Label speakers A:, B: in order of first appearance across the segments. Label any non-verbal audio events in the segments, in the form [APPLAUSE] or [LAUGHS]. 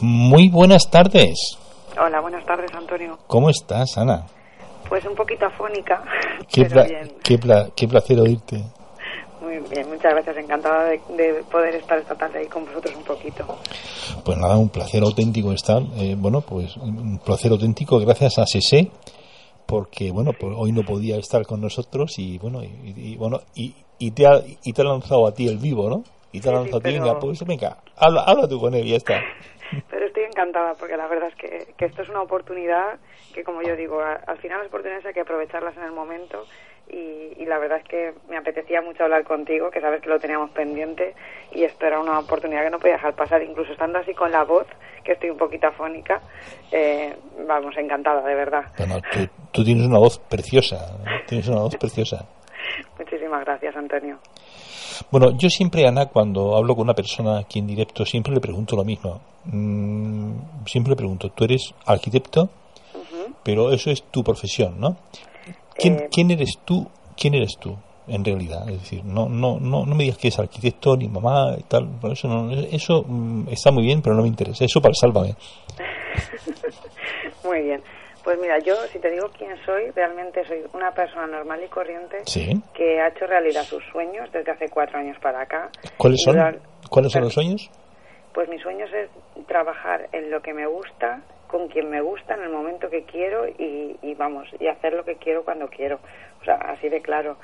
A: Muy buenas tardes.
B: Hola, buenas tardes, Antonio.
A: ¿Cómo estás, Ana?
B: Pues un poquito afónica.
A: Qué,
B: pero
A: pla-
B: bien.
A: qué, pla- qué placer oírte.
B: Muy bien, muchas gracias. Encantada de, de poder estar esta tarde ahí con vosotros un poquito.
A: Pues nada, un placer auténtico estar. eh, bueno, pues un placer auténtico gracias a Sese, porque bueno, pues hoy no podía estar con nosotros y bueno, y, y- bueno, y, y te ha, y te ha lanzado a ti el vivo, ¿no? Y te ha
B: Sí,
A: lanzado
B: sí,
A: a ti,
B: pero-
A: venga, pues venga, habla, habla tú con él y ya está.
B: Pero estoy encantada porque la verdad es que, que esto es una oportunidad que, como yo digo, a- al final las oportunidades hay que aprovecharlas en el momento y, y la verdad es que me apetecía mucho hablar contigo, que sabes que lo teníamos pendiente y esto era una oportunidad que no podía dejar pasar, incluso estando así con la voz, que estoy un poquito afónica, eh, vamos, encantada, de verdad.
A: Bueno, tú, tú tienes una voz preciosa, tienes una voz preciosa. [LAUGHS]
B: Muchísimas gracias, Antonio.
A: Bueno, yo siempre, Ana, cuando hablo con una persona aquí en directo, siempre le pregunto lo mismo. Mm, siempre le pregunto, tú eres arquitecto, pero eso es tu profesión, ¿no? ¿Quién,
B: Eh,
A: quién eres tú? ¿Quién eres tú, en realidad? Es decir, no, no, no, no me digas que es arquitecto ni mamá y tal. pero Eso, no, eso mm, está muy bien, pero no me interesa. Eso para sálvame. [LAUGHS]
B: Muy bien. Pues mira, yo si te digo quién soy, realmente soy una persona normal y corriente
A: Sí.
B: que ha hecho realidad sus sueños desde hace cuatro años para acá.
A: ¿Cuáles son? ¿Cuáles son los sueños?
B: Pues mis sueños es trabajar en lo que me gusta, con quien me gusta, en el momento que quiero y, y vamos, y hacer lo que quiero cuando quiero. O sea, así de claro.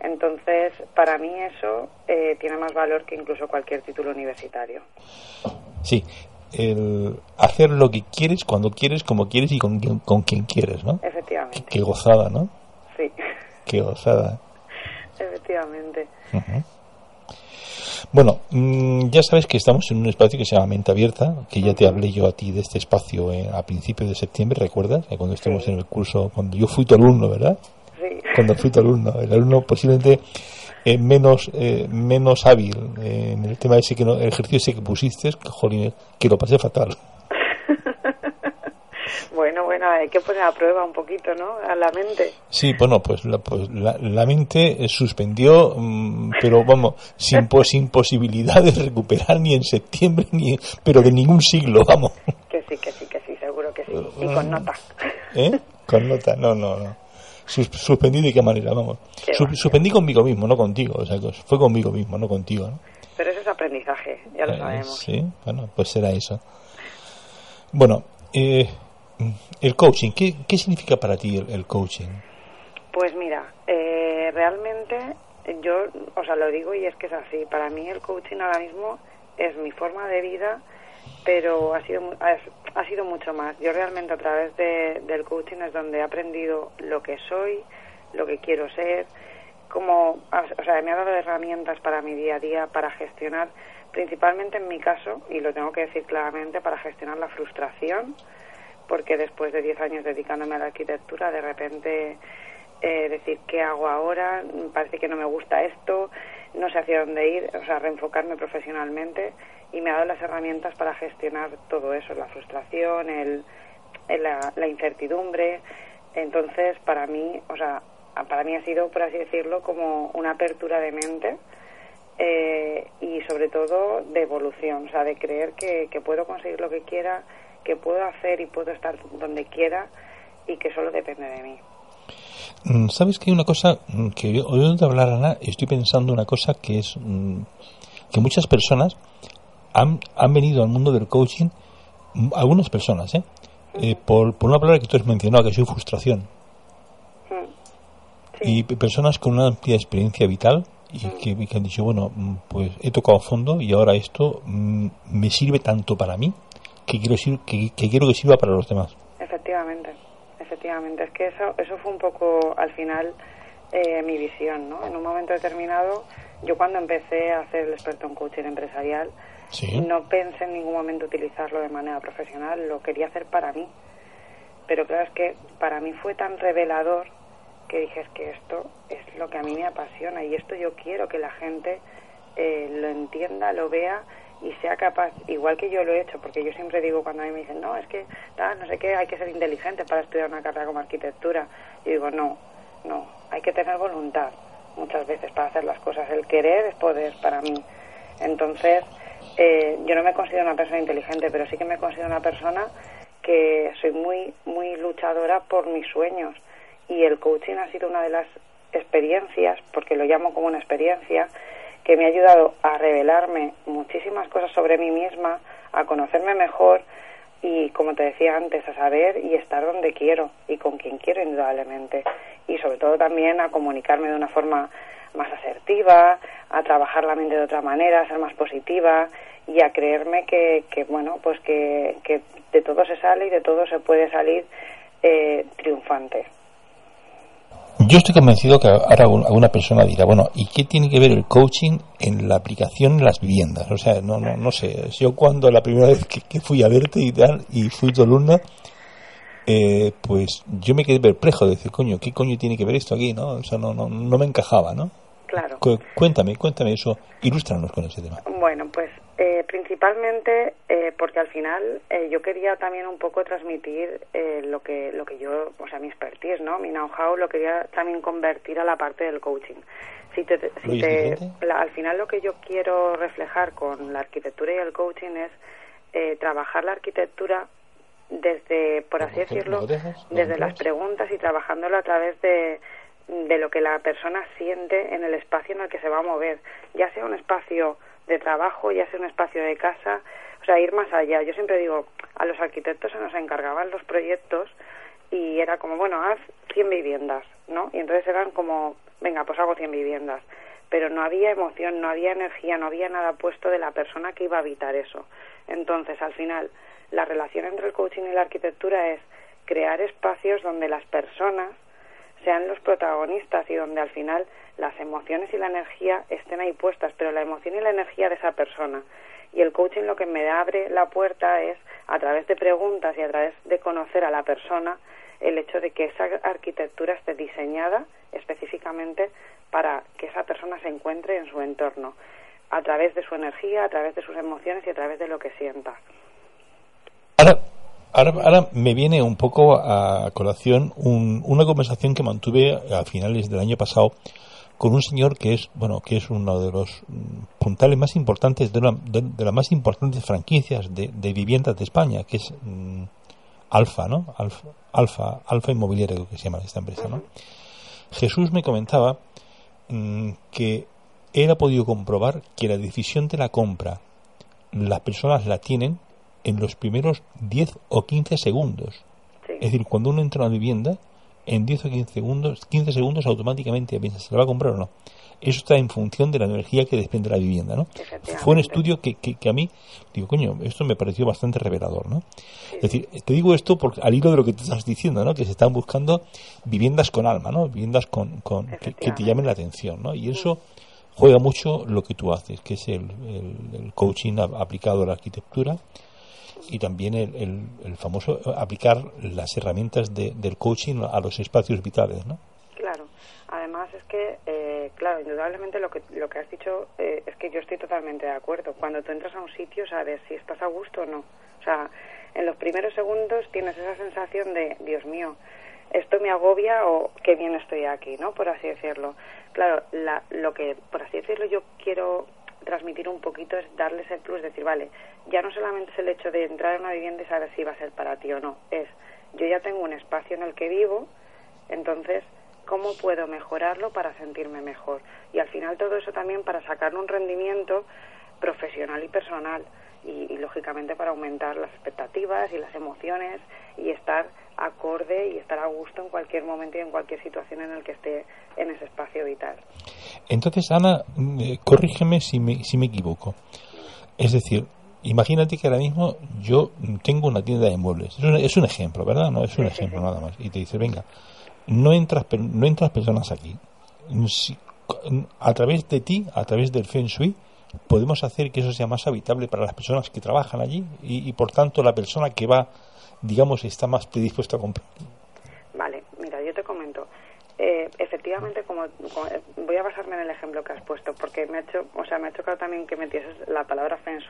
B: Entonces, para mí eso eh, tiene más valor que incluso cualquier título universitario.
A: Sí. El hacer lo que quieres, cuando quieres, como quieres y con, quien- con quien quieres, ¿no?
B: Efectivamente.
A: Qué gozada, ¿no?
B: Sí,
A: Qué gozada.
B: efectivamente.
A: Bueno, mm, ya sabes que estamos en un espacio que se llama Mente Abierta, que ya te hablé yo a ti de este espacio eh, a principios de septiembre, ¿recuerdas? Eh, Cuando estuvimos
B: Sí.
A: en el curso, cuando yo fui tu alumno, ¿verdad?
B: Sí.
A: Cuando fui tu alumno, el alumno posiblemente eh, menos eh, menos hábil eh, en el tema ese que no, el ejercicio ese que pusiste, que, jolín, que lo pasé fatal. [LAUGHS]
B: Bueno, bueno, hay que poner a prueba un poquito, ¿no? A la mente.
A: Sí, bueno, pues la, pues la, la mente eh, suspendió, mm, pero vamos, sin, pos- [LAUGHS] sin posibilidad de recuperar ni en septiembre, ni pero de ningún siglo, vamos.
B: Que sí, que sí, que sí, seguro que sí. Y con nota.
A: ¿Eh? [LAUGHS] Con nota, no, no, no. Sus- suspendí de qué manera, vamos.
B: Qué
A: Su-
B: va, qué
A: suspendí conmigo mismo, no contigo. O sea, fue conmigo mismo, no contigo. ¿no?
B: Pero eso es aprendizaje, ya lo
A: Eh,
B: sabemos.
A: sí, bueno, pues será eso. Bueno, eh, el coaching, ¿qué, qué significa para ti el, el coaching?
B: Pues mira, eh, realmente yo, o sea, lo digo y es que es así. Para mí el coaching ahora mismo es mi forma de vida, pero ha sido ha, ha sido mucho más. Yo realmente a través de- del coaching es donde he aprendido lo que soy, lo que quiero ser, como, o sea, me ha dado herramientas para mi día a día, para gestionar, principalmente en mi caso, y lo tengo que decir claramente, para gestionar la frustración, porque después de 10 años dedicándome a la arquitectura, de repente eh, decir qué hago ahora, parece que no me gusta esto, no sé hacia dónde ir, o sea, reenfocarme profesionalmente y me ha dado las herramientas para gestionar todo eso, la frustración, el, la, la incertidumbre. Entonces, para mí, o sea, para mí ha sido, por así decirlo, como una apertura de mente eh, y sobre todo de evolución, o sea, de creer que, que puedo conseguir lo que quiera, que puedo hacer y puedo estar donde quiera y que solo depende de mí.
A: Mm, ¿Sabes que hay una cosa que yo- oyendo hablar, Ana, estoy pensando una cosa que es mm, que muchas personas han, han venido al mundo del coaching, mm, algunas personas, ¿eh? Eh, por, por una palabra que tú has mencionado, que soy frustración.
B: Mm.
A: Y personas con una amplia experiencia vital y que, y que han dicho, bueno, mm, pues he tocado fondo y ahora esto mm, me sirve tanto para mí que quiero, que, que quiero que sirva para los demás.
B: efectivamente, efectivamente. Es que eso, eso fue un poco al final eh, mi visión, ¿no? En un momento determinado, yo cuando empecé a hacer el experto en coaching empresarial, No pensé en ningún momento utilizarlo de manera profesional, lo quería hacer para mí. Pero claro, es que para mí fue tan revelador que dije, es que esto es lo que a mí me apasiona y esto yo quiero que la gente eh, lo entienda, lo vea y sea capaz, igual que yo lo he hecho, porque yo siempre digo cuando a mí me dicen, no, es que tal, no sé qué, hay que ser inteligente para estudiar una carrera como arquitectura. Yo digo, no, no, hay que tener voluntad muchas veces para hacer las cosas. El querer es poder para mí. Entonces, eh, yo no me considero una persona inteligente, pero sí que me considero una persona que soy muy, muy luchadora por mis sueños. Y el coaching ha sido una de las experiencias, porque lo llamo como una experiencia, que me ha ayudado a revelarme muchísimas cosas sobre mí misma, a conocerme mejor y, como te decía antes, a saber y estar donde quiero y con quien quiero indudablemente. Y sobre todo también a comunicarme de una forma más asertiva, a trabajar la mente de otra manera, a ser más positiva y a creerme que, que bueno, pues que, que de todo se sale y de todo se puede salir eh, triunfante.
A: Yo estoy convencido que ahora alguna persona dirá, bueno, ¿y qué tiene que ver el coaching en la aplicación en las viviendas? O sea, no, no, no sé. Yo cuando la primera vez que, fui a verte y tal, y fui tu alumna, eh, pues yo me quedé perplejo de decir, coño, ¿qué coño tiene que ver esto aquí? ¿no? O no, no, no me encajaba, ¿no?
B: Claro.
A: cuéntame, cuéntame eso, ilústranos con ese tema.
B: Bueno, pues eh, principalmente eh, porque al final eh, yo quería también un poco transmitir eh, lo que lo que yo, o sea, mi expertise, ¿no? Mi know-how lo quería también convertir a la parte del coaching. Si te, si te, al final lo que yo quiero reflejar con la arquitectura y el coaching es eh, trabajar la arquitectura desde, por así decirlo, desde las preguntas y trabajándolo a través de de lo que la persona siente en el espacio en el que se va a mover, ya sea un espacio de trabajo, ya sea un espacio de casa, o sea, ir más allá. Yo siempre digo, a los arquitectos se nos encargaban los proyectos y era como, bueno, haz 100 viviendas, ¿no? Y entonces eran como, venga, pues hago 100 viviendas. Pero no había emoción, no había energía, no había nada puesto de la persona que iba a habitar eso. Entonces, al final, la relación entre el coaching y la arquitectura es crear espacios donde las personas sean los protagonistas y donde al final las emociones y la energía estén ahí puestas, pero la emoción y la energía de esa persona. Y el coaching lo que me abre la puerta es, a través de preguntas y a través de conocer a la persona, el hecho de que esa arquitectura esté diseñada específicamente para que esa persona se encuentre en su entorno, a través de su energía, a través de sus emociones y a través de lo que sienta.
A: Ahora, me viene un poco a colación una conversación que mantuve a finales del año pasado con un señor que es bueno que es uno de los puntales más importantes de, una, de, las más importantes franquicias de, viviendas de España que es mm, Alfa no Alfa Alfa Alfa Inmobiliaria que se llama esta empresa no Jesús me comentaba mm, que él ha podido comprobar que la decisión de la compra las personas la tienen en los primeros 10 o 15 segundos. Es decir, cuando uno entra a una vivienda, en 10 o 15 segundos, 15 segundos automáticamente piensa, ¿se la va a comprar o no? Eso está en función de la energía que desprende la vivienda, ¿no? Fue un estudio que, que, a mí, digo, coño, esto me pareció bastante revelador, ¿no? Es decir, te digo esto porque, al hilo de lo que tú estás diciendo, ¿no? Que se están buscando viviendas con alma, ¿no? Viviendas con, con que, te llamen la atención, ¿no? Y eso juega mucho lo que tú haces, que es el, el coaching aplicado a la arquitectura, y también el, el, famoso aplicar las herramientas de, del coaching a los espacios vitales, ¿no?
B: Claro. Además es que, eh, claro, indudablemente lo que, lo que has dicho eh, es que yo estoy totalmente de acuerdo. Cuando tú entras a un sitio sabes si estás a gusto o no. O sea, en los primeros segundos tienes esa sensación de, Dios mío, esto me agobia o qué bien estoy aquí, ¿no? Por así decirlo. Claro, la, lo que, por así decirlo, yo quiero transmitir un poquito es darles el plus, decir, vale, ya no solamente es el hecho de entrar en una vivienda y saber si va a ser para ti o no, es yo ya tengo un espacio en el que vivo, entonces, ¿cómo puedo mejorarlo para sentirme mejor? Y al final todo eso también para sacar un rendimiento profesional y personal y, lógicamente para aumentar las expectativas y las emociones y estar acorde y estar a gusto en cualquier momento y en cualquier situación en el que esté en ese espacio vital.
A: Entonces, Ana, eh, corrígeme si me, si me equivoco. Es decir, imagínate que ahora mismo yo tengo una tienda de muebles. Es un, ejemplo, ¿verdad? No es un ejemplo nada más. Y te dice, venga, no entras, no entras personas aquí. a través de ti, a través del Feng Shui, podemos hacer que eso sea más habitable para las personas que trabajan allí y, y por tanto la persona que va, digamos, está más predispuesta a comprar.
B: Vale, mira, yo te comento. Eh, efectivamente, como, voy a basarme en el ejemplo que has puesto, porque me ha hecho, o sea, me ha chocado también que metieses la palabra feng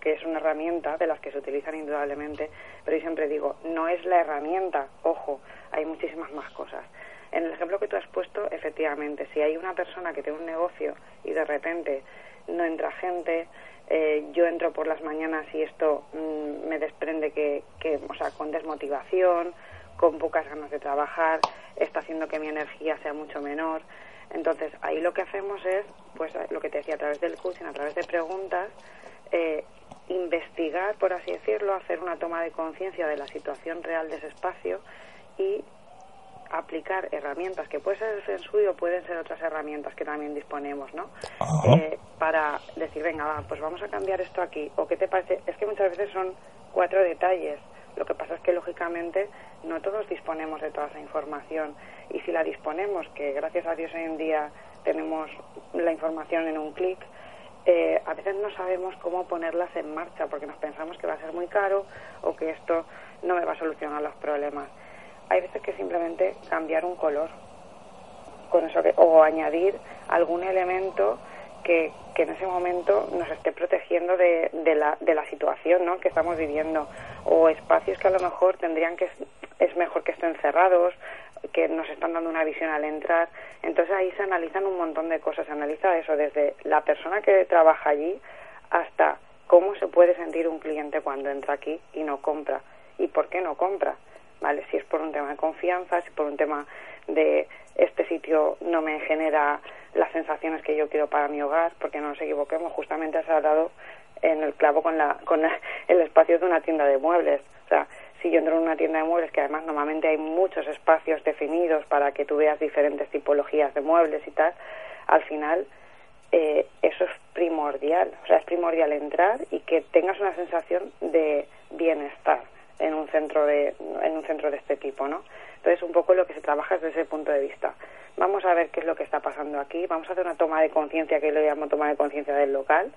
B: que es una herramienta de las que se utilizan indudablemente, pero yo siempre digo, no es la herramienta, ojo, hay muchísimas más cosas. En el ejemplo que tú has puesto, efectivamente, si hay una persona que tiene un negocio y de repente no entra gente, eh, yo entro por las mañanas y esto mm, me desprende que, o sea, con desmotivación, con pocas ganas de trabajar, está haciendo que mi energía sea mucho menor. Entonces, ahí lo que hacemos es, pues lo que te decía, a través del coaching, a través de preguntas, eh, investigar, por así decirlo, hacer una toma de conciencia de la situación real de ese espacio y aplicar herramientas que puede ser el Feng o pueden ser otras herramientas que también disponemos, ¿no? Eh, para decir, venga, va, pues vamos a cambiar esto aquí. ¿O qué te parece? Es que muchas veces son cuatro detalles. Lo que pasa es que, lógicamente, no todos disponemos de toda esa información. Y si la disponemos, que gracias a Dios hoy en día tenemos la información en un clic, eh, a veces no sabemos cómo ponerlas en marcha porque nos pensamos que va a ser muy caro o que esto no me va a solucionar los problemas. Hay veces que simplemente cambiar un color con eso o añadir algún elemento que, que, en ese momento nos esté protegiendo de, de, la, de la situación ¿no? que estamos viviendo o espacios que a lo mejor tendrían que es mejor que estén cerrados que nos están dando una visión al entrar. Entonces ahí se analizan un montón de cosas. Se analiza eso desde la persona que trabaja allí hasta cómo se puede sentir un cliente cuando entra aquí y no compra. ¿Y por qué no compra? ¿Vale? Si es por un tema de confianza, si por un tema de este sitio no me genera las sensaciones que yo quiero para mi hogar, porque no nos equivoquemos, justamente se ha dado en el clavo con, la, con [LAUGHS] el espacio de una tienda de muebles. O sea, si yo entro en una tienda de muebles, que además normalmente hay muchos espacios definidos para que tú veas diferentes tipologías de muebles y tal, al final eh, eso es primordial. O sea, es primordial entrar y que tengas una sensación de bienestar en un centro de, en un centro de este tipo, ¿no? Entonces, un poco lo que se trabaja desde ese punto de vista. Vamos a ver qué es lo que está pasando aquí, vamos a hacer una toma de conciencia, que lo llamo toma de conciencia del local,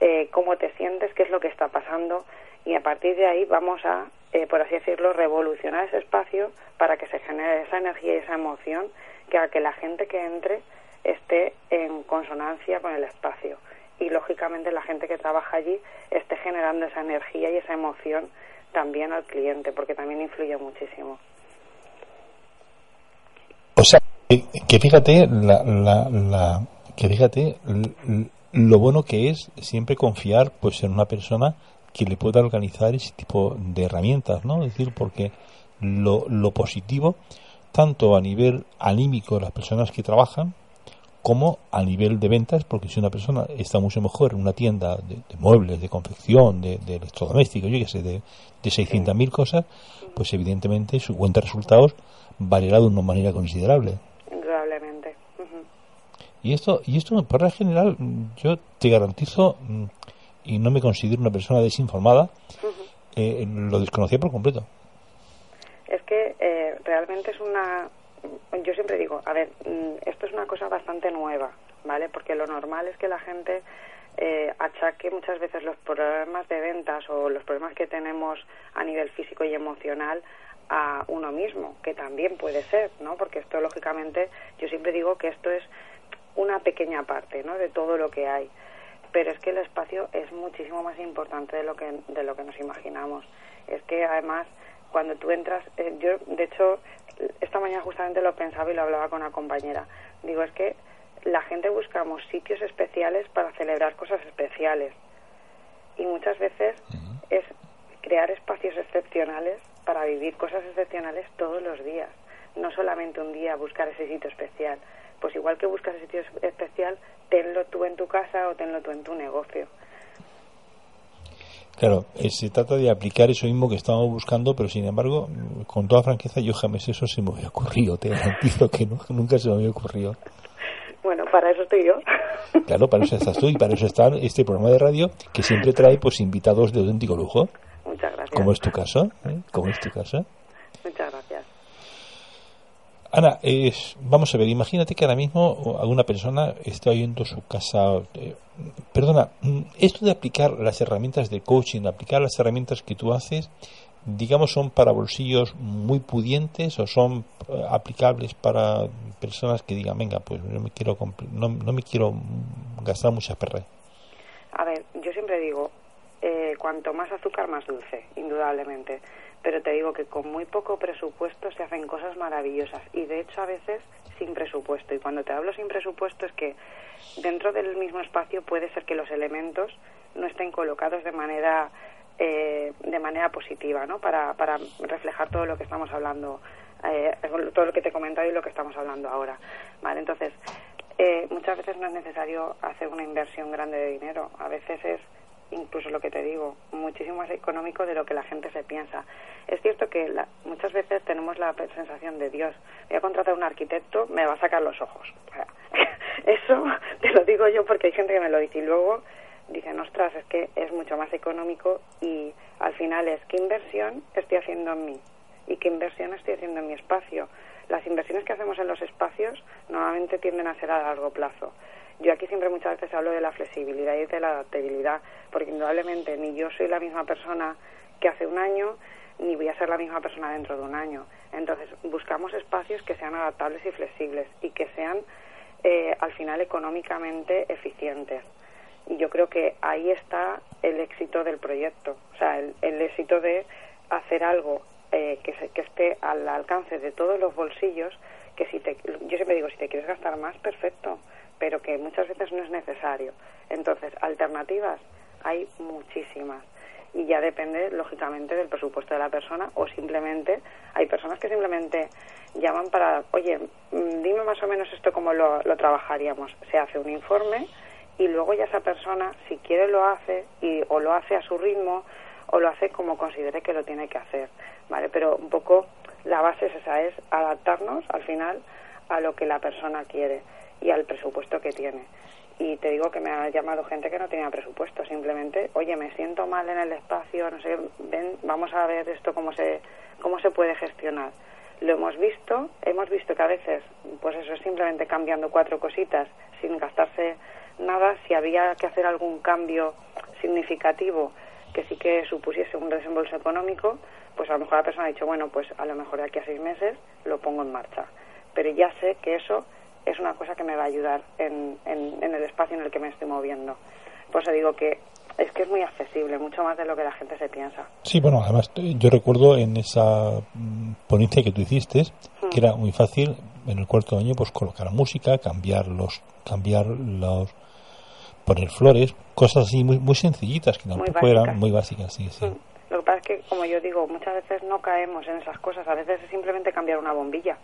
B: eh, cómo te sientes, qué es lo que está pasando, y a partir de ahí vamos a eh, por así decirlo, revolucionar ese espacio para que se genere esa energía y esa emoción que haga que la gente que entre esté en consonancia con el espacio. Y lógicamente la gente que trabaja allí esté generando esa energía y esa emoción también al cliente, porque también influye muchísimo.
A: O sea, que, fíjate, la, la, que fíjate lo bueno que es siempre confiar pues en una persona que le pueda organizar ese tipo de herramientas, ¿no? Es decir, porque lo, lo positivo, tanto a nivel anímico de las personas que trabajan, como a nivel de ventas, porque si una persona está mucho mejor en una tienda de, muebles, de confección, de, electrodomésticos, yo qué sé, de, de 600.000 cosas, pues evidentemente su cuenta de resultados variará de una manera considerable.
B: Indudablemente.
A: Y esto, y esto, por general, yo te garantizo y no me considero una persona desinformada, eh, lo desconocía por completo.
B: Es que eh, realmente es una... Yo siempre digo, a ver, mm, esto es una cosa bastante nueva, ¿vale? Porque lo normal es que la gente eh, achaque muchas veces los problemas de ventas o los problemas que tenemos a nivel físico y emocional a uno mismo, que también puede ser, ¿no? Porque esto, lógicamente, yo siempre digo que esto es una pequeña parte, ¿no? De todo lo que hay pero es que el espacio es muchísimo más importante de lo que de lo que nos imaginamos es que además cuando tú entras eh, yo de hecho esta mañana justamente lo pensaba y lo hablaba con una compañera. Digo es que la gente buscamos sitios especiales para celebrar cosas especiales y muchas veces es crear espacios excepcionales para vivir cosas excepcionales todos los días. No solamente un día buscar ese sitio especial. Pues igual que buscas ese sitio especial, tenlo tú en tu casa o tenlo tú en tu negocio.
A: Claro, eh, se trata de aplicar eso mismo que estamos buscando, pero sin embargo, con toda franqueza, yo jamás eso se me había ocurrido. Te garantizo que [LAUGHS] nunca se me había ocurrido.
B: Bueno, para eso estoy yo.
A: Claro, para eso estás tú y para eso está este programa de radio que siempre trae pues invitados de auténtico lujo.
B: Muchas gracias.
A: Como es tu caso, ¿eh? Como es tu caso. Ana, vamos a ver, imagínate que ahora mismo alguna persona está oyendo su casa. Eh, perdona, mm, esto de aplicar las herramientas de coaching, aplicar las herramientas que tú haces, digamos, son para bolsillos muy pudientes o son eh, aplicables para personas que digan, venga, pues no me quiero, no, no me quiero gastar muchas perras.
B: A ver, yo siempre digo, eh, cuanto más azúcar, más dulce, indudablemente pero te digo que con muy poco presupuesto se hacen cosas maravillosas y de hecho a veces sin presupuesto. Y cuando te hablo sin presupuesto es que dentro del mismo espacio puede ser que los elementos no estén colocados de manera eh, de manera positiva, ¿no? Para, para reflejar todo lo que estamos hablando, eh, todo lo que te he comentado y lo que estamos hablando ahora, ¿vale? Entonces, eh, muchas veces no es necesario hacer una inversión grande de dinero, a veces es incluso lo que te digo, muchísimo más económico de lo que la gente se piensa. Es cierto que muchas veces tenemos la sensación de Dios, voy a contratar a un arquitecto, me va a sacar los ojos. [LAUGHS] Eso te lo digo yo porque hay gente que me lo dice y luego dicen, ostras, es que es mucho más económico y al final es qué inversión estoy haciendo en mí y qué inversión estoy haciendo en mi espacio. Las inversiones que hacemos en los espacios normalmente tienden a ser a largo plazo. Yo aquí siempre muchas veces hablo de la flexibilidad y de la adaptabilidad, porque indudablemente ni yo soy la misma persona que hace un año, ni voy a ser la misma persona dentro de un año. Entonces, buscamos espacios que sean adaptables y flexibles y que sean, eh, al final, económicamente eficientes. Y yo creo que ahí está el éxito del proyecto, o sea, el, éxito de hacer algo eh, que, que esté al alcance de todos los bolsillos, que si te, yo siempre digo, si te quieres gastar más, perfecto, pero que muchas veces no es necesario. Entonces, alternativas hay muchísimas y ya depende lógicamente del presupuesto de la persona o simplemente hay personas que simplemente llaman para, oye, mm, dime más o menos esto cómo lo, lo trabajaríamos. Se hace un informe y luego ya esa persona, si quiere, lo hace y, o lo hace a su ritmo o lo hace como considere que lo tiene que hacer, ¿vale? Pero un poco la base es esa, es adaptarnos al final a lo que la persona quiere y al presupuesto que tiene. Y te digo que me ha llamado gente que no tenía presupuesto, simplemente, oye, me siento mal en el espacio, no sé, ven, vamos a ver esto cómo se, cómo se puede gestionar. Lo hemos visto, hemos visto que a veces, pues eso es simplemente cambiando cuatro cositas sin gastarse nada, si había que hacer algún cambio significativo que sí que supusiese un desembolso económico, pues a lo mejor la persona ha dicho, bueno, pues a lo mejor de aquí a seis meses lo pongo en marcha. Pero ya sé que eso es una cosa que me va a ayudar en, en, el espacio en el que me estoy moviendo. Por eso digo que es que es muy accesible, mucho más de lo que la gente se piensa.
A: Sí, bueno, además yo recuerdo en esa mm, ponencia que tú hiciste, que hmm. era muy fácil en el cuarto año pues colocar música, cambiar los cambiar los poner flores, cosas así muy, muy sencillitas que tampoco eran muy básicas. Sí, sí. Mm.
B: Lo que pasa es que, como yo digo, muchas veces no caemos en esas cosas, a veces es simplemente cambiar una bombilla.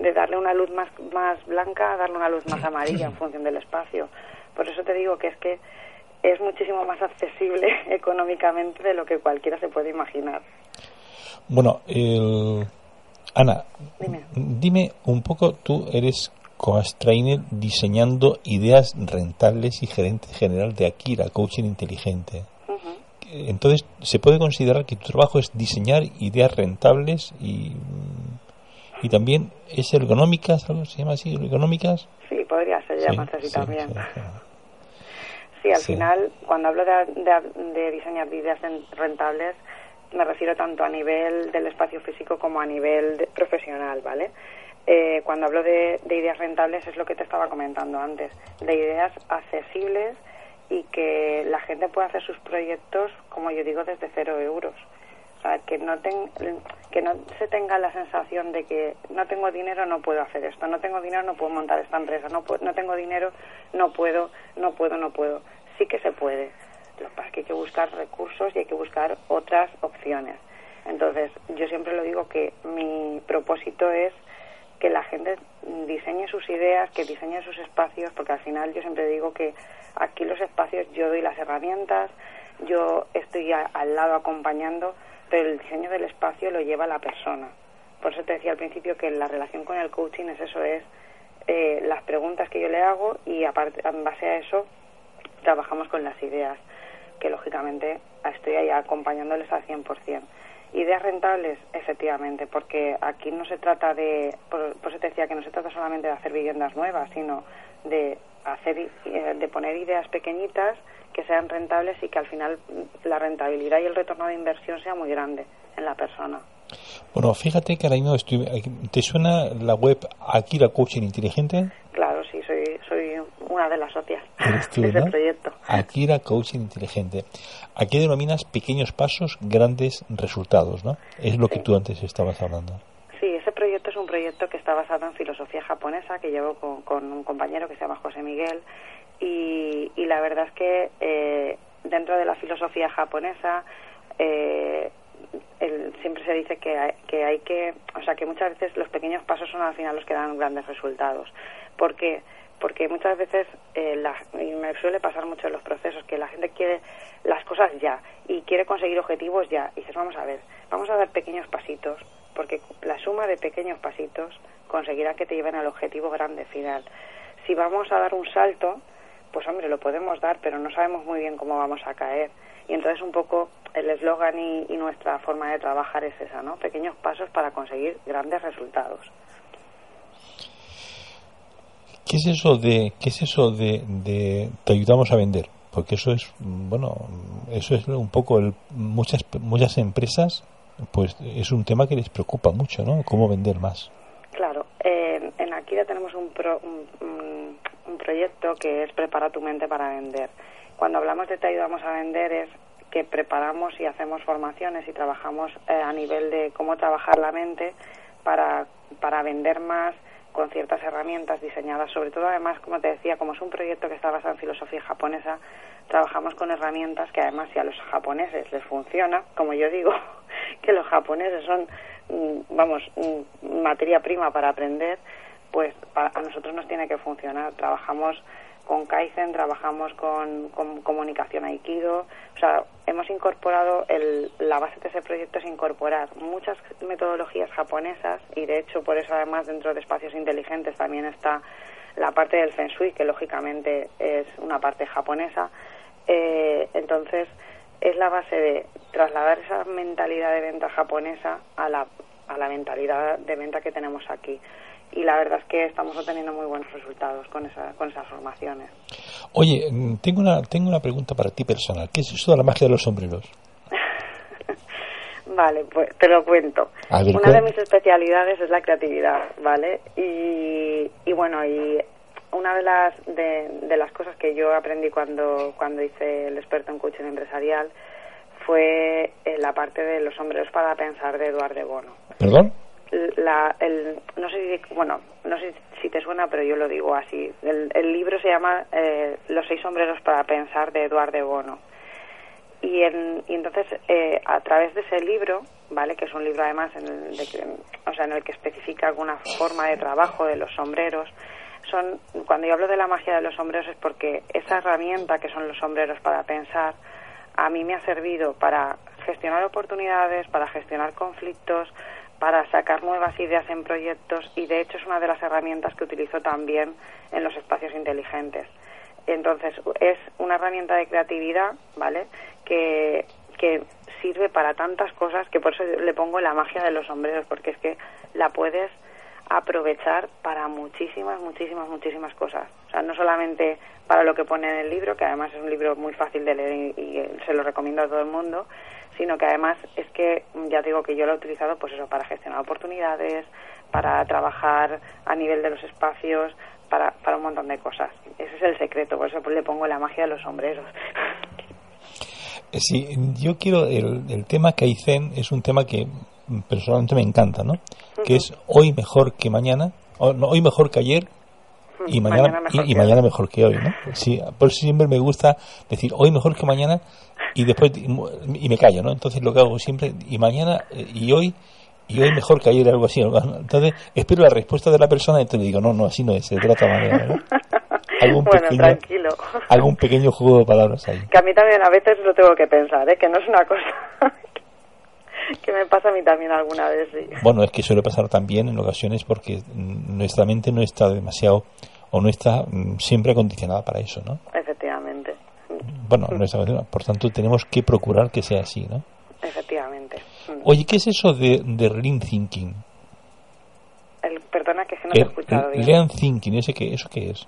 B: De darle una luz más, más blanca a darle una luz más amarilla en función del espacio. Por eso te digo que es que es muchísimo más accesible [LAUGHS] económicamente de lo que cualquiera se puede imaginar.
A: Bueno, Ana, dime. dime un poco, tú eres Coach Trainer diseñando ideas rentables y gerente general de Akira, coaching inteligente. Entonces, ¿se puede considerar que tu trabajo es diseñar ideas rentables y, y también es ergonómicas, algo se llama así, ergonómicas?
B: Sí, podría ser llamarse así también. Sí, al final, cuando hablo de, de diseñar ideas rentables, me refiero tanto a nivel del espacio físico como a nivel profesional, ¿vale? Eh, cuando hablo de, ideas rentables es lo que te estaba comentando antes, de ideas accesibles y que la gente pueda hacer sus proyectos, como yo digo, desde cero euros. O sea, que no, que no se tenga la sensación de que no tengo dinero, no puedo hacer esto, no tengo dinero, no puedo montar esta empresa, no, no tengo dinero, no puedo, no puedo, no puedo. Sí que se puede. Lo que pasa es que hay que buscar recursos y hay que buscar otras opciones. Entonces, yo siempre lo digo que mi propósito es que la gente diseñe sus ideas, que diseñe sus espacios, porque al final yo siempre digo que aquí los espacios yo doy las herramientas, yo estoy al lado acompañando, pero el diseño del espacio lo lleva la persona. Por eso te decía al principio que la relación con el coaching es eso, es eh, las preguntas que yo le hago y aparte, en base a eso trabajamos con las ideas, que lógicamente estoy ahí acompañándoles al 100%. Ideas rentables, efectivamente, porque aquí no se trata de, por, eso te decía que no se trata solamente de hacer viviendas nuevas, sino de hacer, eh, de poner ideas pequeñitas que sean rentables y que al final la rentabilidad y el retorno de inversión sea muy grande en la persona.
A: Bueno, fíjate que ahora mismo estoy, ¿te suena la web Akira Coaching Inteligente?
B: Claro, sí, soy, soy una de las socias [LAUGHS] de ese proyecto.
A: Akira Coaching Inteligente. Aquí denominas pequeños pasos, grandes resultados, ¿no? Es lo que tú antes estabas hablando.
B: Proyecto es un proyecto que está basado en filosofía japonesa que llevo con, un compañero que se llama José Miguel y, y la verdad es que eh, dentro de la filosofía japonesa eh, el, siempre se dice que hay, que hay que, o sea, que muchas veces los pequeños pasos son al final los que dan grandes resultados. ¿Por qué? Porque muchas veces, eh, la, y me suele pasar mucho en los procesos, que la gente quiere las cosas ya y quiere conseguir objetivos ya. Y dices, vamos a ver, vamos a dar pequeños pasitos, porque la suma de pequeños pasitos conseguirá que te lleven al objetivo grande final. Si vamos a dar un salto, pues hombre, lo podemos dar, pero no sabemos muy bien cómo vamos a caer. Y entonces un poco el eslogan y, nuestra forma de trabajar es esa, ¿no? Pequeños pasos para conseguir grandes resultados.
A: ¿Qué es eso de, qué es eso de, te ayudamos a vender? Porque eso es, bueno, eso es un poco el, muchas muchas empresas, pues es un tema que les preocupa mucho, ¿no? Cómo vender más.
B: Claro, eh, en Akira tenemos un, pro, un, un, proyecto que es prepara tu mente para vender. Cuando hablamos de te ayudamos a vender es que preparamos y hacemos formaciones y trabajamos eh, a nivel de cómo trabajar la mente para, para vender más con ciertas herramientas diseñadas, sobre todo además, como te decía, como es un proyecto que está basado en filosofía japonesa, trabajamos con herramientas que además si a los japoneses les funciona, como yo digo, [LAUGHS] que los japoneses son, mm, vamos, mm, materia prima para aprender, pues a nosotros nos tiene que funcionar. Trabajamos con Kaizen, trabajamos con, comunicación Aikido, o sea, hemos incorporado, el, la base de ese proyecto es incorporar muchas metodologías japonesas y de hecho por eso además dentro de espacios inteligentes también está la parte del Feng Shui, que lógicamente es una parte japonesa, eh, entonces es la base de trasladar esa mentalidad de venta japonesa a la, a la mentalidad de venta que tenemos aquí y la verdad es que estamos obteniendo muy buenos resultados con, esa, con esas formaciones.
A: Oye, mm, tengo una, tengo una pregunta para ti personal. ¿Qué es eso de la magia de los sombreros? [LAUGHS]
B: vale, pues te lo cuento. Ver, una de mis especialidades es la creatividad, ¿vale? Y, y bueno, y una de las, de, de, las cosas que yo aprendí cuando, cuando hice el experto en coaching empresarial fue la parte de los sombreros para pensar de Eduardo Bono.
A: ¿Perdón?
B: La, el, no sé si, bueno, no sé si te suena, pero yo lo digo así. El, el libro se llama eh, Los seis sombreros para pensar de Eduardo Bono. Y, en, y entonces, eh, a través de ese libro, ¿vale? Que es un libro además en el, de que, o sea, en el que especifica alguna forma de trabajo de los sombreros, son, cuando yo hablo de la magia de los sombreros es porque esa herramienta que son los sombreros para pensar, a mí me ha servido para gestionar oportunidades, para gestionar conflictos, para sacar nuevas ideas en proyectos y de hecho es una de las herramientas que utilizo también en los espacios inteligentes. Entonces es una herramienta de creatividad, ¿vale? Que, que sirve para tantas cosas que por eso le pongo la magia de los sombreros porque es que la puedes aprovechar para muchísimas, muchísimas, muchísimas cosas. O sea, no solamente para lo que pone en el libro, que además es un libro muy fácil de leer y, y se lo recomiendo a todo el mundo, sino que además es que ya digo que yo lo he utilizado pues eso para gestionar oportunidades, para trabajar a nivel de los espacios, para, para un montón de cosas. Ese es el secreto, por eso le pongo la magia de los sombreros.
A: Sí, yo quiero, el, el tema Kaizen es un tema que personalmente me encanta, ¿no? Uh -huh. Que es hoy mejor que mañana, o, no, hoy mejor que ayer, y mañana, mañana mejor, y, mañana mejor que hoy, ¿no? Sí, por eso siempre me gusta decir hoy mejor que mañana y después y me callo, ¿no? Entonces lo que hago siempre y mañana y hoy y hoy mejor que ayer algo así. [LAUGHS] Entonces espero la respuesta de la persona y te digo no, no, así no es, se trata manera, ¿no? [LAUGHS]
B: Algún bueno, pequeño, tranquilo.
A: Algún pequeño juego de palabras ahí.
B: Que a mí también a veces lo tengo que pensar, ¿eh? Que no es una cosa [LAUGHS] que me pasa a mí también alguna vez, sí.
A: Bueno, es que suele pasar también en ocasiones porque nuestra mente no está demasiado o no está siempre acondicionada para eso, ¿no?
B: Efectivamente.
A: Bueno, no está por tanto tenemos que procurar que sea así, ¿no?
B: Efectivamente.
A: Oye, ¿qué es eso de, de Lean Thinking?
B: El, perdona que se no el, he escuchado
A: bien. Lean Thinking, ¿ese qué, ¿eso qué es?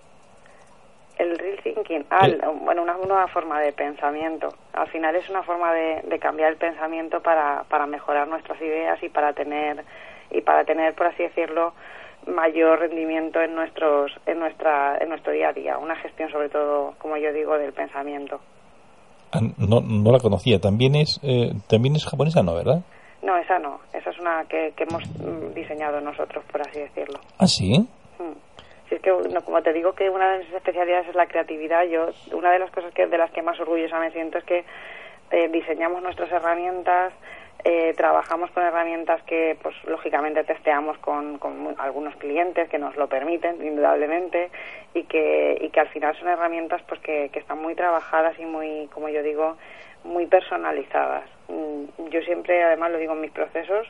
B: Thinking, ah, bueno, una nueva forma de pensamiento. Al final es una forma de, de cambiar el pensamiento para, para mejorar nuestras ideas y para tener, y para tener, por así decirlo, mayor rendimiento en nuestros en nuestra en nuestro día a día. Una gestión sobre todo como yo digo del pensamiento.
A: Ah, no, no la conocía. También es eh, también es japonesa no verdad
B: no esa no. Esa es una que, que hemos diseñado nosotros por así decirlo.
A: Ah sí
B: que, como te digo que una de mis especialidades es la creatividad, yo una de las cosas que de las que más orgullosa me siento es que eh, diseñamos nuestras herramientas, eh, trabajamos con herramientas que, pues, lógicamente testeamos con, con, algunos clientes que nos lo permiten, indudablemente, y que, y que al final son herramientas, pues, que, que están muy trabajadas y muy, como yo digo, muy personalizadas. Mm, yo siempre, además, lo digo en mis procesos,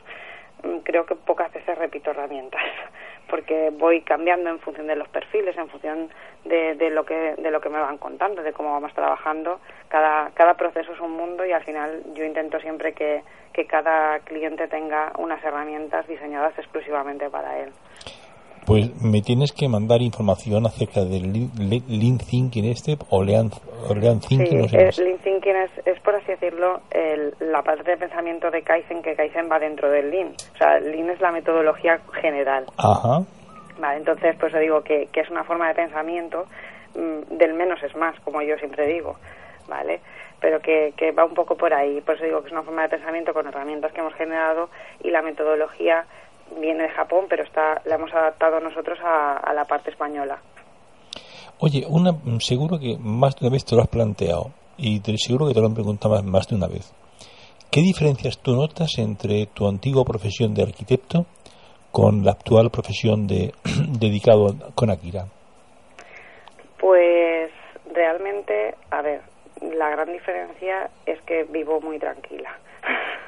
B: creo que pocas veces repito herramientas [LAUGHS] porque voy cambiando en función de los perfiles en función de, de, lo que de lo que me van contando de cómo vamos trabajando. Cada cada proceso es un mundo y al final yo intento siempre que, que cada cliente tenga unas herramientas diseñadas exclusivamente para él
A: pues me tienes que mandar información acerca del Lean Thinking este o Lean, Thinking.
B: Sí, no Lean Thinking es, es, por así decirlo, el, la parte de pensamiento de Kaizen, que Kaizen va dentro del Lean. O sea, Lean es la metodología general.
A: Ajá.
B: Vale, entonces, pues digo que, que es una forma de pensamiento mm, del menos es más, como yo siempre digo. ¿Vale? pero que, que va un poco por ahí. Por eso digo que es una forma de pensamiento con herramientas que hemos generado y la metodología viene de Japón, pero está, la hemos adaptado nosotros a, la parte española.
A: Oye, una, seguro que más de una vez te lo has planteado y te, seguro que te lo han preguntado más, de una vez. ¿Qué diferencias tú notas entre tu antigua profesión de arquitecto con la actual profesión de [CLEARS THROAT] dedicado con Akira?
B: Pues realmente, a ver, la gran diferencia es que vivo muy tranquila. [LAUGHS]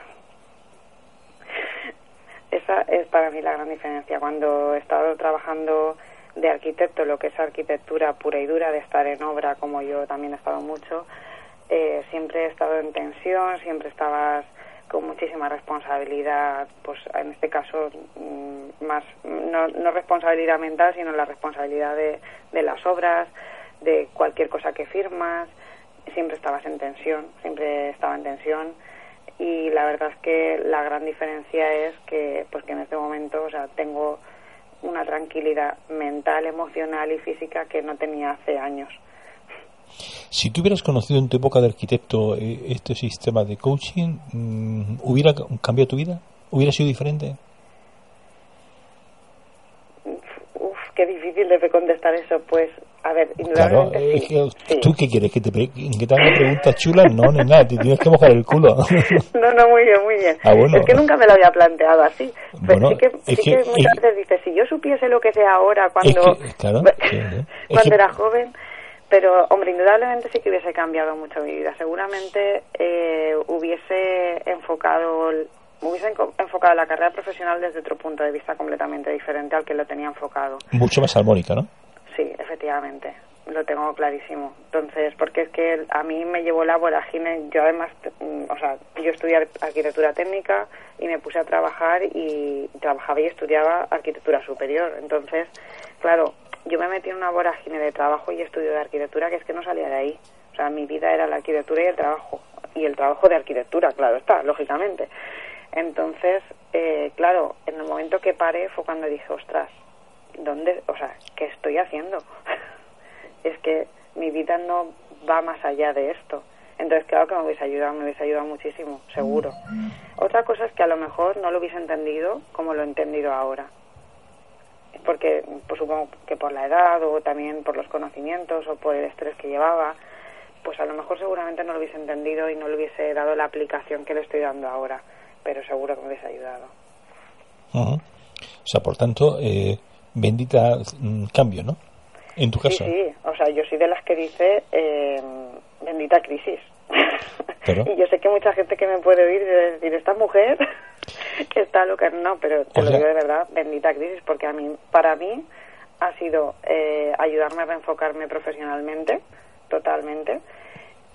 B: Esa es para mí la gran diferencia. Cuando he estado trabajando de arquitecto, lo que es arquitectura pura y dura, de estar en obra, como yo también he estado mucho, eh, siempre he estado en tensión, siempre estabas con muchísima responsabilidad, pues en este caso mm, más no, no responsabilidad mental, sino la responsabilidad de, de las obras, de cualquier cosa que firmas, siempre estabas en tensión, siempre estaba en tensión y la verdad es que la gran diferencia es que pues que en este momento o sea tengo una tranquilidad mental emocional y física que no tenía hace años.
A: Si tú hubieras conocido en tu época de arquitecto eh, este sistema de coaching mm, hubiera cambiado tu vida hubiera sido diferente
B: Uf, qué difícil de contestar eso pues a ver, indudablemente
A: claro, ¿Tú qué quieres? ¿Que te, que te haga preguntas chulas? No, ni nada, te tienes que mojar el culo. [LAUGHS]
B: no, no, muy bien, muy bien.
A: Ah, bueno.
B: Es que nunca me lo había planteado así. Pero sí que, sí que, muchas veces dices, si yo supiese lo que sé ahora cuando,
A: claro, [LAUGHS]
B: cuando era joven... Pero, hombre, indudablemente sí que hubiese cambiado mucho mi vida. Seguramente eh, hubiese enfocado hubiese enfocado la carrera profesional desde otro punto de vista completamente diferente al que lo tenía enfocado.
A: Mucho más armónica, ¿no?
B: Sí, efectivamente, lo tengo clarísimo. Entonces, porque es que a mí me llevó la vorágine, yo además, mm, o sea, yo estudié arquitectura técnica y me puse a trabajar y trabajaba y estudiaba arquitectura superior. Entonces, claro, yo me metí en una vorágine de trabajo y estudio de arquitectura que es que no salía de ahí. O sea, mi vida era la arquitectura y el trabajo. Y el trabajo de arquitectura, claro está, lógicamente. Entonces, eh, claro, en el momento que paré fue cuando dije, ostras, ¿dónde, o sea, qué estoy haciendo? [LAUGHS] es que mi vida no va más allá de esto. Entonces, claro que me hubiese ayudado, me hubiese ayudado muchísimo, seguro. Otra cosa es que a lo mejor no lo hubiese entendido como lo he entendido ahora. Porque pues, supongo que por la edad o también por los conocimientos o por el estrés que llevaba, pues a lo mejor seguramente no lo hubiese entendido y no le hubiese dado la aplicación que le estoy dando ahora. Pero seguro que me hubiese ayudado.
A: O sea, por tanto, eh, bendita mm, cambio, ¿no? En tu caso.
B: Sí, sí, o sea, yo soy de las que dice eh, bendita crisis. [LAUGHS] y yo sé que mucha gente que me puede oír y decir, esta mujer [LAUGHS] está loca. No, pero te lo digo de verdad, bendita crisis, porque a mí, para mí ha sido eh, ayudarme a reenfocarme profesionalmente, totalmente,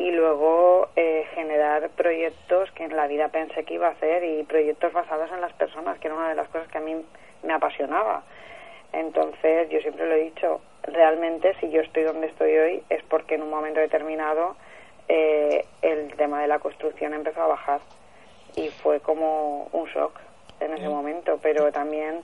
B: y luego eh, generar proyectos que en la vida pensé que iba a hacer y proyectos basados en las personas, que era una de las cosas que a mí me apasionaba. Entonces, yo siempre lo he dicho, realmente si yo estoy donde estoy hoy es porque en un momento determinado eh, el tema de la construcción empezó a bajar y fue como un shock en ese momento, pero también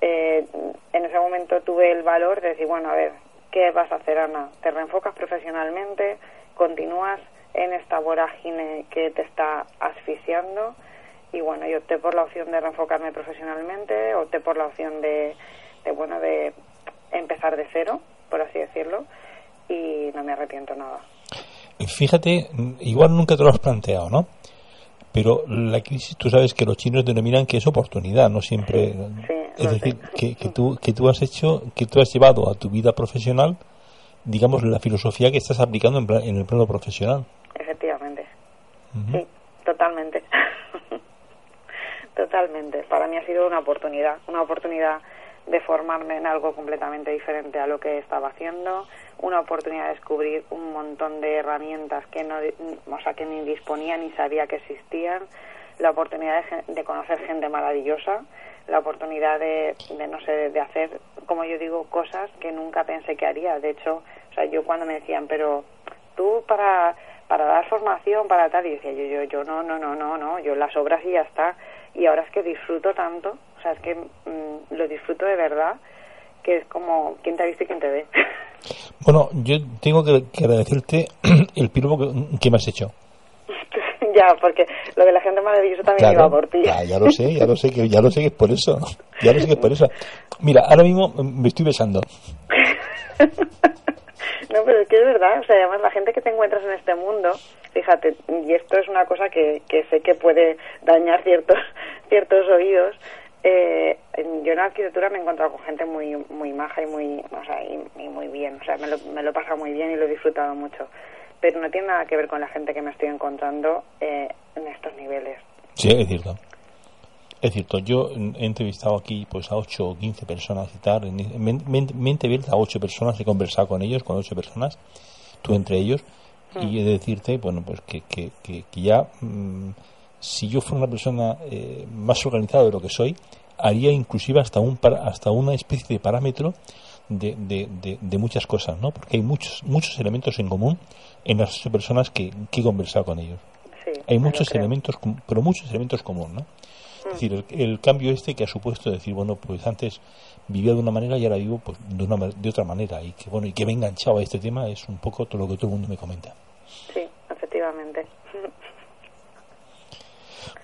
B: eh, en ese momento tuve el valor de decir, bueno, a ver, ¿qué vas a hacer, Ana? ¿Te reenfocas profesionalmente? ¿Continúas en esta vorágine que te está asfixiando? Y bueno, yo opté por la opción de reenfocarme profesionalmente, opté por la opción de, de bueno, de empezar de cero, por así decirlo, y no me arrepiento nada.
A: Fíjate, igual nunca te lo has planteado, ¿no? Pero la crisis, tú sabes que los chinos denominan que es oportunidad, no siempre. es decir, que, que, tú, que tú has hecho, que tú has llevado a tu vida profesional, digamos, la filosofía que estás aplicando en, en el plano profesional.
B: Efectivamente. Sí, totalmente. [LAUGHS] totalmente. Para mí ha sido una oportunidad, una oportunidad de formarme en algo completamente diferente a lo que estaba haciendo, una oportunidad de descubrir un montón de herramientas que no, o sea, que ni disponía ni sabía que existían, la oportunidad de, conocer gente maravillosa, la oportunidad de, de, no sé, de hacer, como yo digo, cosas que nunca pensé que haría. De hecho, sea, yo cuando me decían, pero tú para para dar formación, para tal, y decía yo, yo, yo no, no, no, no, no, yo las obras y ya está. Y ahora es que disfruto tanto, o sea, es que mm, lo disfruto de verdad, que es como, ¿quién te ha visto y quién te ve? [LAUGHS]
A: Bueno, yo tengo que, agradecerte [CLEARS THROAT] el piropo que, me has hecho. [LAUGHS]
B: ya, porque lo de la gente maravillosa también iba por ti.
A: Ya, ya lo sé, ya lo sé, que, ya lo sé que es por eso. Ya lo sé que es por eso. Mira, ahora mismo me estoy besando. [LAUGHS]
B: No, pero es que es verdad, o sea, además la gente que te encuentras en este mundo, fíjate, y esto es una cosa que, que sé que puede dañar ciertos, [LAUGHS] ciertos oídos, eh, yo en la arquitectura me he encontrado con gente muy muy maja y muy o sea, y, muy bien o sea me lo, me lo he pasado muy bien y lo he disfrutado mucho pero no tiene nada que ver con la gente que me estoy encontrando eh, en estos niveles.
A: Sí es cierto es cierto, yo he entrevistado aquí pues a 8 o 15 personas y tal, mente abierta a 8 personas, he conversado con ellos, con 8 personas, tú entre ellos, y mm. he de decirte, bueno, pues que, que, que, ya, mm, si yo fuera una persona eh, más organizada de lo que soy, haría inclusive hasta, un, hasta una especie de parámetro de, de, de, muchas cosas, ¿no? Porque hay muchos, muchos elementos en común en las 8 personas que, que he conversado con ellos. hay muchos elementos, pero muchos elementos comunes, ¿no? Es decir, el, cambio este que ha supuesto decir, bueno, pues antes vivía de una manera y ahora vivo pues, de, una, de otra manera. Y que, bueno, y que me he enganchado a este tema es un poco todo lo que todo el mundo me comenta.
B: Sí, efectivamente.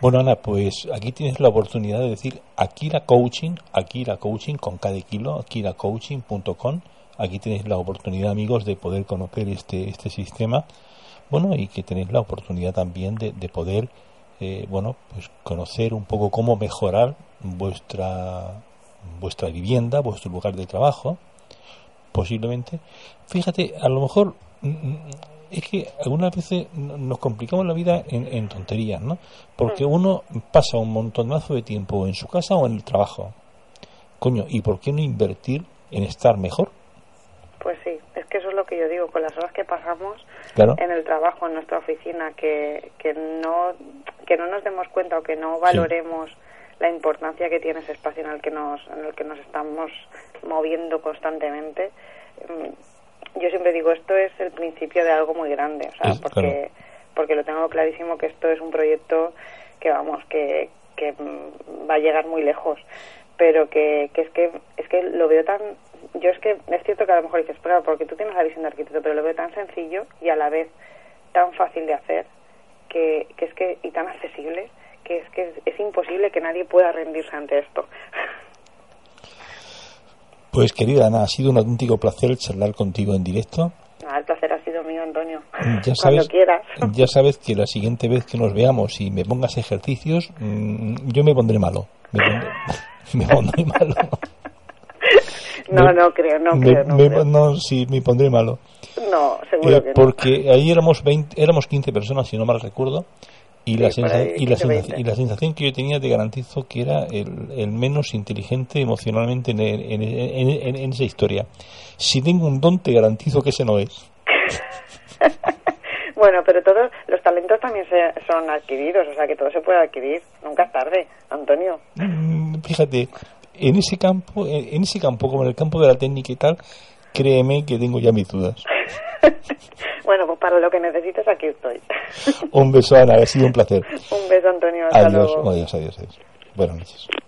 A: Bueno, Ana, pues aquí tienes la oportunidad de decir Akira Coaching, Akira Coaching con cada kilo, akiracoaching.com. Aquí tenéis la oportunidad, amigos, de poder conocer este, este sistema. Bueno, y que tenéis la oportunidad también de, de poder eh, bueno, pues conocer un poco cómo mejorar vuestra vuestra vivienda, vuestro lugar de trabajo, posiblemente. Fíjate, a lo mejor mm, mm, es que algunas veces nos complicamos la vida en, tonterías, ¿no? Porque mm. uno pasa un montonazo de tiempo en su casa o en el trabajo. Coño, ¿y por qué no invertir en estar mejor?
B: Pues sí, es que eso es lo que yo digo, con las horas que pasamos en el trabajo, en nuestra oficina, que, que, no, que no nos demos cuenta o que no valoremos la importancia que tiene ese espacio en el que nos, en el que nos estamos moviendo constantemente. Mm, yo siempre digo, esto es el principio de algo muy grande, o sea, porque, porque lo tengo clarísimo que esto es un proyecto que, vamos, que, que mm, va a llegar muy lejos pero que, que es que es que lo veo tan yo es que es cierto que a lo mejor dices, pero porque tú tienes la visión de arquitecto, pero lo veo tan sencillo y a la vez tan fácil de hacer, que, que es que, y tan accesible, que es que es, imposible que nadie pueda rendirse ante esto.
A: Pues querida Ana, ha sido un auténtico placer charlar contigo en directo.
B: Ah, el placer ha sido mío, Antonio.
A: Ya sabes, quieras. ya sabes que la siguiente vez que nos veamos y me pongas ejercicios, mm, yo me pondré malo. Me pondré, [LAUGHS] me pondré malo.
B: No, no creo, no creo. No,
A: no, sí, me pondré malo.
B: No, seguro
A: eh,
B: que
A: Porque ahí éramos 20, éramos 15 personas, si no mal recuerdo, y, la, y, la y, la sensación que yo tenía te garantizo que era el, el menos inteligente emocionalmente en, en, en, en, esa historia. Si tengo un don, te garantizo que ese no es. [LAUGHS]
B: bueno, pero todos los talentos también se, son adquiridos, o sea que todo se puede adquirir. Nunca es tarde, Antonio.
A: Mm, fíjate, en ese campo, en ese campo como en el campo de la técnica y tal, créeme que tengo ya mis dudas. [LAUGHS]
B: bueno, pues para lo que necesites aquí estoy.
A: un beso, Ana, ha sido un placer. [LAUGHS]
B: un beso, Antonio.
A: adiós, adiós, adiós, adiós. Buenas noches.